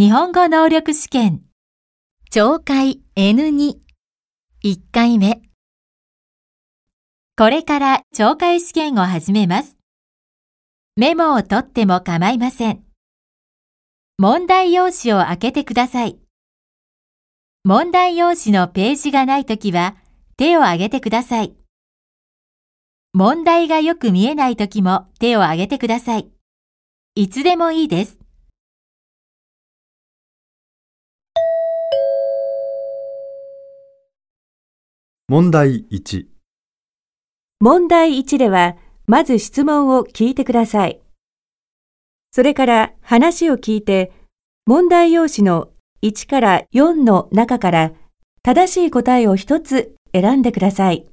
日本語能力試験懲戒 N2 1回目これから懲戒試験を始めます。メモを取っても構いません。問題用紙を開けてください。問題用紙のページがないときは手を挙げてください。問題がよく見えないときも手を挙げてください。いつでもいいです。問題1、問題1では、まず質問を聞いてください。それから話を聞いて、問題用紙の1から4の中から正しい答えを1つ選んでください。